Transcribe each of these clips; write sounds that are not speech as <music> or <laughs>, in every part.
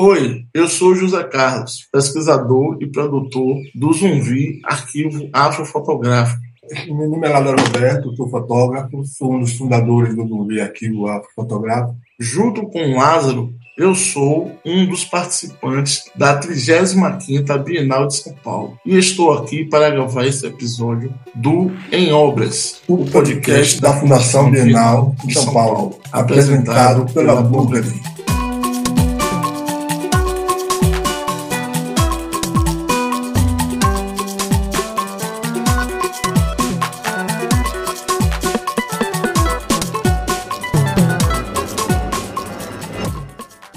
Oi, eu sou José Carlos, pesquisador e produtor do Zumbi Arquivo Afrofotográfico. Meu nome é Lázaro Roberto, sou fotógrafo, sou um dos fundadores do Zumbi Arquivo Afrofotográfico. Junto com Lázaro, eu sou um dos participantes da 35ª Bienal de São Paulo e estou aqui para gravar esse episódio do Em Obras, o podcast da Fundação Bienal de São Paulo, apresentado pela Bulgari.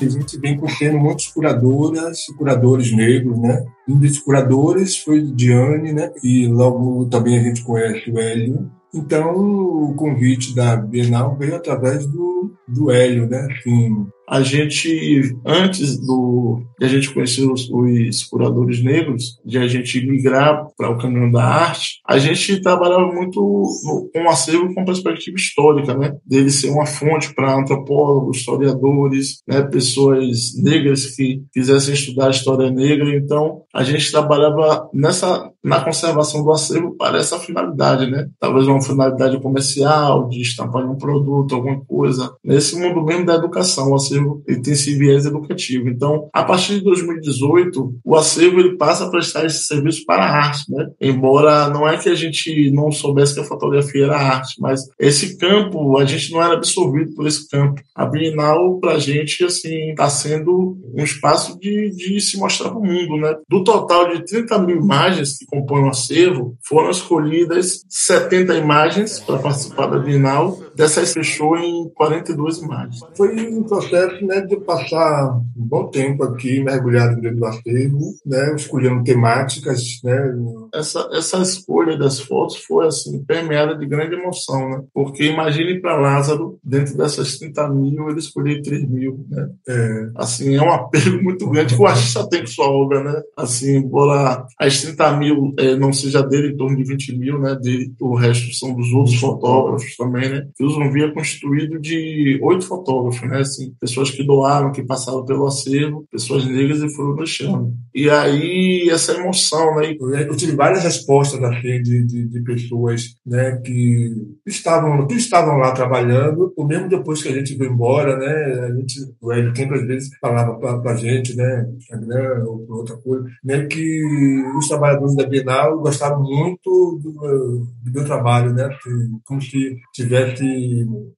A gente vem tendo muitas curadoras e curadores negros, né? Um desses curadores foi Diane, né? E logo também a gente conhece o Hélio. Então, o convite da Bienal veio através do, do Hélio, né? Assim, a gente, antes do, de a gente conhecer os, os curadores negros, de a gente migrar para o caminho da arte, a gente trabalhava muito com um acervo com perspectiva histórica, né? Dele ser uma fonte para antropólogos, historiadores, né? pessoas negras que quisessem estudar a história negra. Então, a gente trabalhava nessa na conservação do acervo para essa finalidade, né? Talvez uma finalidade comercial, de estampar um produto, alguma coisa. Nesse mundo mesmo da educação, o acervo ele tem esse viés educativo. Então, a partir de 2018, o acervo ele passa a prestar esse serviço para a arte, né? Embora não é que a gente não soubesse que a fotografia era arte, mas esse campo, a gente não era absorvido por esse campo. A Bienal, para a gente, assim, está sendo um espaço de, de se mostrar para o mundo, né? Do total de 30 mil imagens que compõem o acervo, foram escolhidas 70 imagens para participar da Bienal. Dessas fechou em 42 imagens. Foi um processo né, de passar um bom tempo aqui mergulhado dentro do acervo, né, escolhendo temáticas. Né. Essa, essa escolha das fotos foi assim, permeada de grande emoção, né? porque imagine para Lázaro, dentro dessas 30 mil, ele escolheu 3 mil. Né? É. Assim, é um apelo muito grande que o artista tem com sua obra. Né? Assim, embora as 30 mil é, não seja dele, em torno de 20 mil, né? dele, o resto são dos outros fotógrafos também. Né? E o Zumbi é constituído de oito fotógrafos, né? assim, pessoas que doaram, que passaram pelo acervo, pessoas negras e foram deixando. E aí, essa emoção, né? Eu tive várias respostas assim, de, de, de pessoas né, que, estavam, que estavam lá trabalhando, ou mesmo depois que a gente foi embora, né? A gente, o Hélio às vezes falava para a gente, né? Instagram ou outra coisa, né? Que os trabalhadores da Bienal gostaram muito do, do meu trabalho, né? Como se tivesse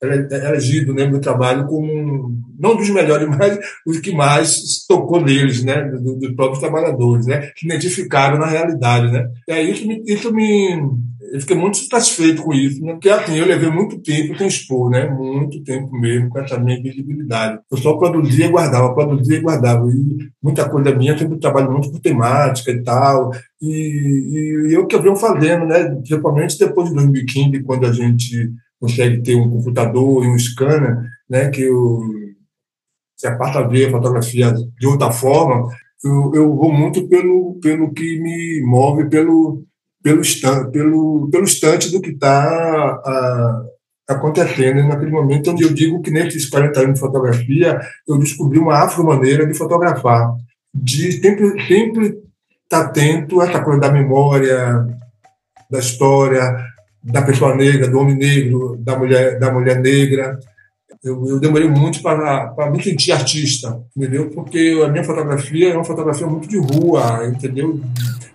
elegido né, meu trabalho como não dos melhores, <laughs> mas os que mais tocou neles, né, dos, dos próprios trabalhadores, né, que identificaram na realidade, né. E aí isso me, isso me eu fiquei muito satisfeito com isso, né? porque assim, eu levei muito tempo sem expor, né? Muito tempo mesmo com essa minha visibilidade. Eu só produzia e guardava, produzia e guardava. E muita coisa minha, eu sempre trabalho muito com temática e tal. E, e, e eu que eu venho fazendo, né? Principalmente depois de 2015, quando a gente consegue ter um computador e um scanner, né? Que eu se a passa a ver a fotografia de outra forma, eu, eu vou muito pelo, pelo que me move, pelo, pelo, instante, pelo, pelo instante do que está acontecendo naquele momento onde eu digo que nesses 40 anos de fotografia eu descobri uma afro-maneira de fotografar, de sempre, sempre estar tá atento a essa coisa da memória, da história, da pessoa negra, do homem negro, da mulher, da mulher negra, eu, eu demorei muito para me sentir artista, entendeu? Porque a minha fotografia é uma fotografia muito de rua, entendeu?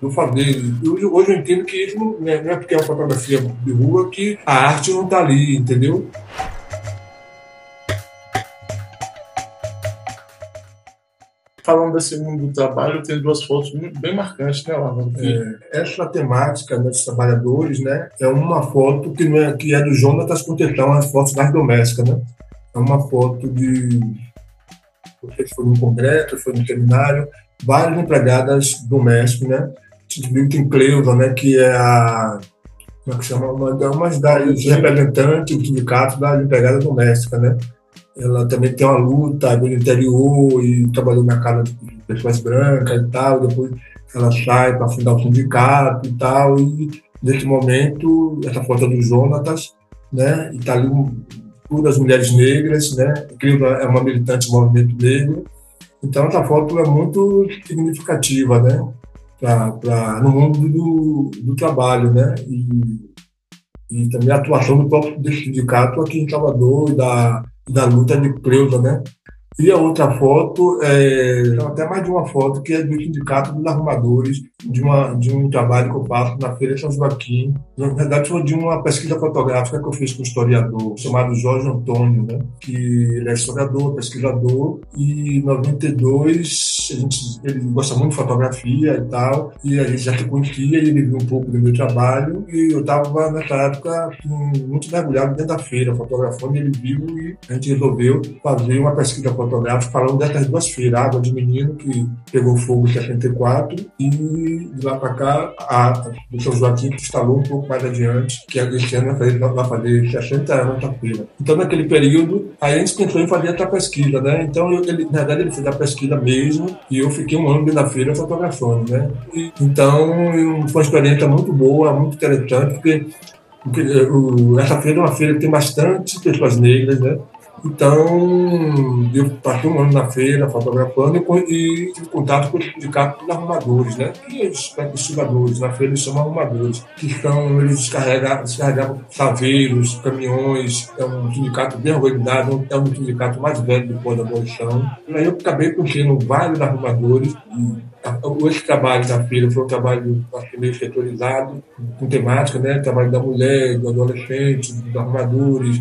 Eu falei, hoje, hoje eu entendo que isso não é, não é porque é uma fotografia de rua que a arte não está ali, entendeu? Falando desse mundo do trabalho, tem duas fotos muito, bem marcantes, né, Lava? É, essa temática dos trabalhadores, né, é uma foto que, não é, que é do Jonatas Contetão, as fotos mais domésticas, né? É uma foto de. Foi no congresso, foi no seminário, várias empregadas domésticas, né? Tem Cleusa, né? Que é a. Como é que chama? Uma, uma das representantes do sindicato das empregadas domésticas, né? Ela também tem uma luta no interior e trabalhou na casa de pessoas brancas e tal. Depois ela sai para fundar o sindicato e tal. E nesse momento, essa foto é do Jonatas, né? E tá ali um, das mulheres negras, né? Cleusa é uma militante do movimento negro Então, essa foto é muito significativa, né? Pra, pra, no mundo do, do trabalho, né? E, e também a atuação do próprio sindicato aqui em Salvador e da, da luta de Cleusa, né? E a outra foto, é, até mais de uma foto, que é do Sindicato dos Arrumadores, de, uma, de um trabalho que eu faço na Feira São Joaquim. Na verdade, foi de uma pesquisa fotográfica que eu fiz com um historiador chamado Jorge Antônio, né? que ele é historiador, pesquisador, e em 92 a gente, ele gosta muito de fotografia e tal, e a gente já se conhecia, ele viu um pouco do meu trabalho, e eu estava nessa época assim, muito mergulhado dentro da feira, fotografando, ele viu e a gente resolveu fazer uma pesquisa fotográfica falando dessas duas feiras, Água de Menino, que pegou fogo em 74, e de lá para cá, a do São Joaquim, que instalou um pouco mais adiante, que esse ano vai fazer, vai fazer 60 anos da feira. Então, naquele período, aí a gente pensou em fazer essa pesquisa, né? Então, eu, ele, na verdade, ele fez a pesquisa mesmo, e eu fiquei um ano dentro da feira fotografando, né? E, então, foi uma experiência muito boa, muito interessante, porque porque essa feira é uma feira que tem bastante pessoas negras, né? Então, eu passei um ano na feira fotografando e, tive contato com o sindicato dos arrumadores, né? Que eles pesquisadores, na feira eles chamam arrumadores, que são, eles descarregavam, descarregavam saveiros, caminhões, é um sindicato bem organizado, é um sindicato mais velho do da Abolição. E aí eu acabei conhecendo vários arrumadores e esse trabalho da feira foi um trabalho meio setorizado, com temática, né? Trabalho da mulher, do adolescente, dos arrumadores,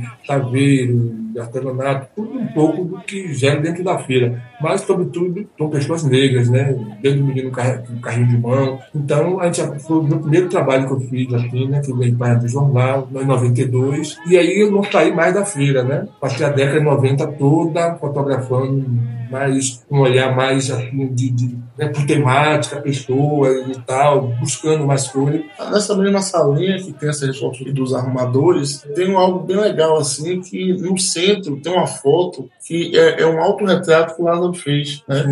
artesanato, tudo um pouco do que gera dentro da feira. Mas, sobretudo, são pessoas negras, né? Desde o menino com carrinho de mão. Então, a gente, foi o meu primeiro trabalho que eu fiz, assim, né? Que eu ganhei para do jornal, em 92. E aí eu não saí mais da feira, né? Passei a década de 90 toda fotografando mais, um olhar mais, assim, de, de né, por temática, pessoas e tal, buscando mais coisas. Nessa mesma salinha que tem essa foto dos arrumadores, tem algo bem legal, assim, que no centro tem uma foto que é, é um autorretrato que o Lázaro fez, né?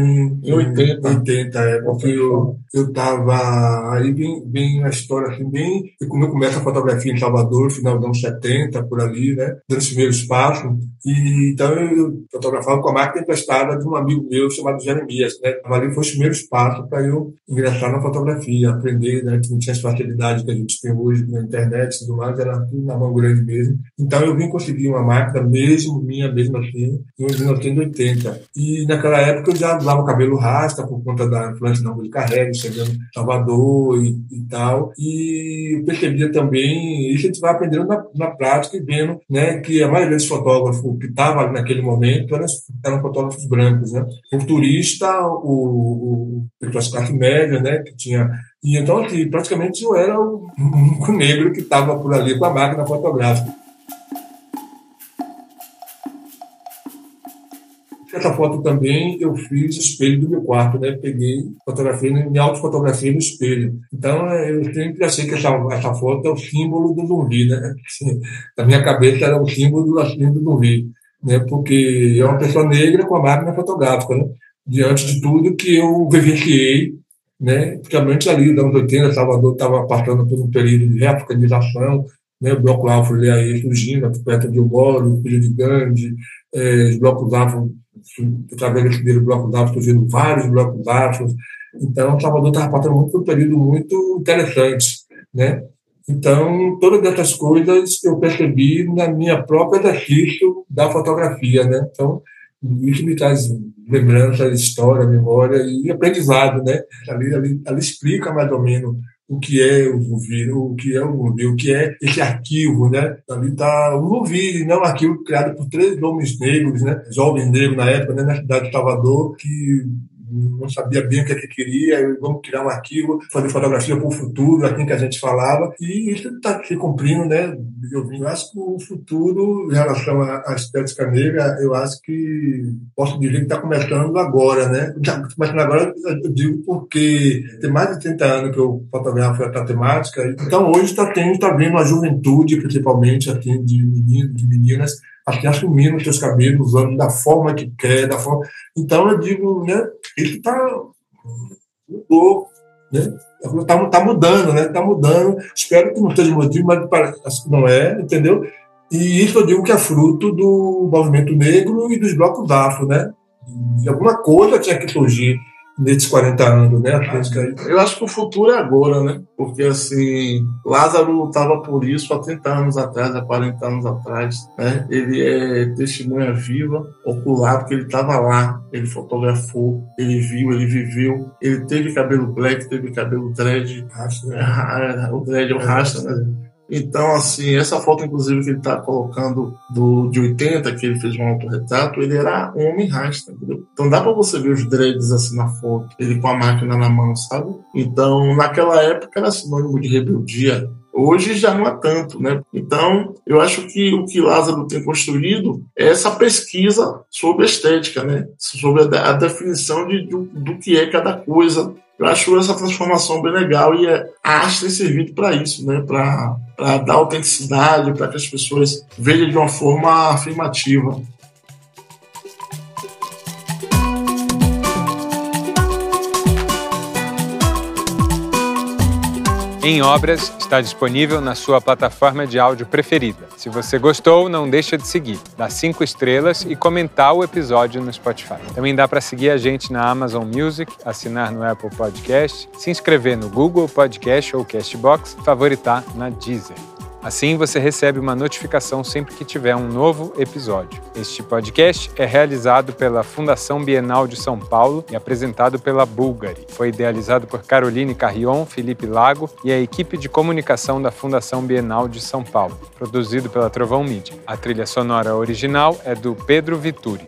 Em 80. 80, é, porque eu, eu tava aí bem, bem na história, assim, bem, como eu começo a fotografia em Salvador, final dos anos 70, por ali, né? Dando os primeiros passos. E, então eu fotografava com a máquina emprestada de um amigo meu chamado Jeremias, né? Ali foi os primeiros passos para eu ingressar na fotografia, aprender, né? Que não tinha as facilidades que a gente tem hoje na internet e tudo mais, era tudo na mão grande mesmo. Então eu vim conseguir uma máquina mesmo, minha mesmo assim, em 1980. E naquela época eu já usava o cabelo rasta por conta da influência da música reggae, chegando em Salvador e, e, tal. E percebia também, isso a gente vai aprendendo na, na prática e vendo né, que a maioria dos fotógrafos que estavam naquele momento eram, eram fotógrafos brancos. Né? O turista, o, o, classe média, né, que tinha e então, assim, praticamente eu era o negro que estava por ali com a máquina fotográfica. Essa foto também eu fiz espelho do meu quarto, né? Peguei, fotografei, me autofotografei no espelho. Então eu sempre achei que essa, essa foto é o símbolo do zumbi, né? <laughs> Na minha cabeça era o símbolo assim, do zumbi, né? Porque é uma pessoa negra com a máquina fotográfica, né? Diante de tudo que eu vivenciei, né? Principalmente ali, nos anos 80, Salvador estava passando por um período de reafganização, né? O Bloco Afro aí surgindo, perto de Moro, Filho de Gandhi, eh, os blocos afro através primeiro bloco d'água surgiram vários blocos d'água. Então, Salvador estava passando por um período muito interessante, né? Então, todas essas coisas eu percebi na minha própria exercício da fotografia, né? Então, isso me traz lembranças, história, memória e aprendizado, né? Ali, ali, ali explica mais ou menos o que é o Vuvi, o que é o Vuvi, o que é esse arquivo, né? Ali está o Vuvi, né? um arquivo criado por três homens negros, né? Jovens negros na época, né? na cidade de Salvador, que não sabia bem o que, é que queria, vamos criar um arquivo, fazer fotografia para o futuro, assim que a gente falava, e isso está se cumprindo, né? Eu, eu acho que o futuro, em relação à estética negra, eu acho que posso dizer que está começando agora, né? Está começando agora, eu digo porque tem mais de 30 anos que eu fotografo essa temática, então hoje está está vendo a juventude, principalmente, assim, de meninos, de meninas, até assumindo seus cabelos, usando da forma que quer, da forma. Então eu digo, né, isso está mudou, né? Está tá mudando, né? Está mudando. Espero que não seja motivo, mas parece não é, entendeu? E isso eu digo que é fruto do movimento negro e dos blocos afro, né? de alguma coisa tinha que surgir nesses 40 anos, né? Eu acho que o futuro é agora, né? Porque, assim, Lázaro lutava por isso há 30 anos atrás, há 40 anos atrás, né? Ele é testemunha viva, ocular, porque ele estava lá, ele fotografou, ele viu, ele viveu, ele teve cabelo black, teve cabelo dread, rasta, né? <laughs> o dread é o rasta, né? Então, assim, essa foto, inclusive, que ele está colocando do, de 80, que ele fez um autorretrato, ele era um homem rasta, entendeu? Então dá para você ver os dreads assim na foto, ele com a máquina na mão, sabe? Então, naquela época era sinônimo de rebeldia. Hoje já não é tanto, né? Então, eu acho que o que Lázaro tem construído é essa pesquisa sobre estética, né? Sobre a, definição de, do que é cada coisa eu acho essa transformação bem legal e a arte tem servido para isso, né? Para dar autenticidade, para que as pessoas vejam de uma forma afirmativa. Em Obras está disponível na sua plataforma de áudio preferida. Se você gostou, não deixa de seguir, dar cinco estrelas e comentar o episódio no Spotify. Também dá para seguir a gente na Amazon Music, assinar no Apple Podcast, se inscrever no Google Podcast ou Castbox, favoritar na Deezer. Assim você recebe uma notificação sempre que tiver um novo episódio. Este podcast é realizado pela Fundação Bienal de São Paulo e apresentado pela Bulgari. Foi idealizado por Caroline Carrion, Felipe Lago e a equipe de comunicação da Fundação Bienal de São Paulo, produzido pela Trovão Mídia. A trilha sonora original é do Pedro Vituri.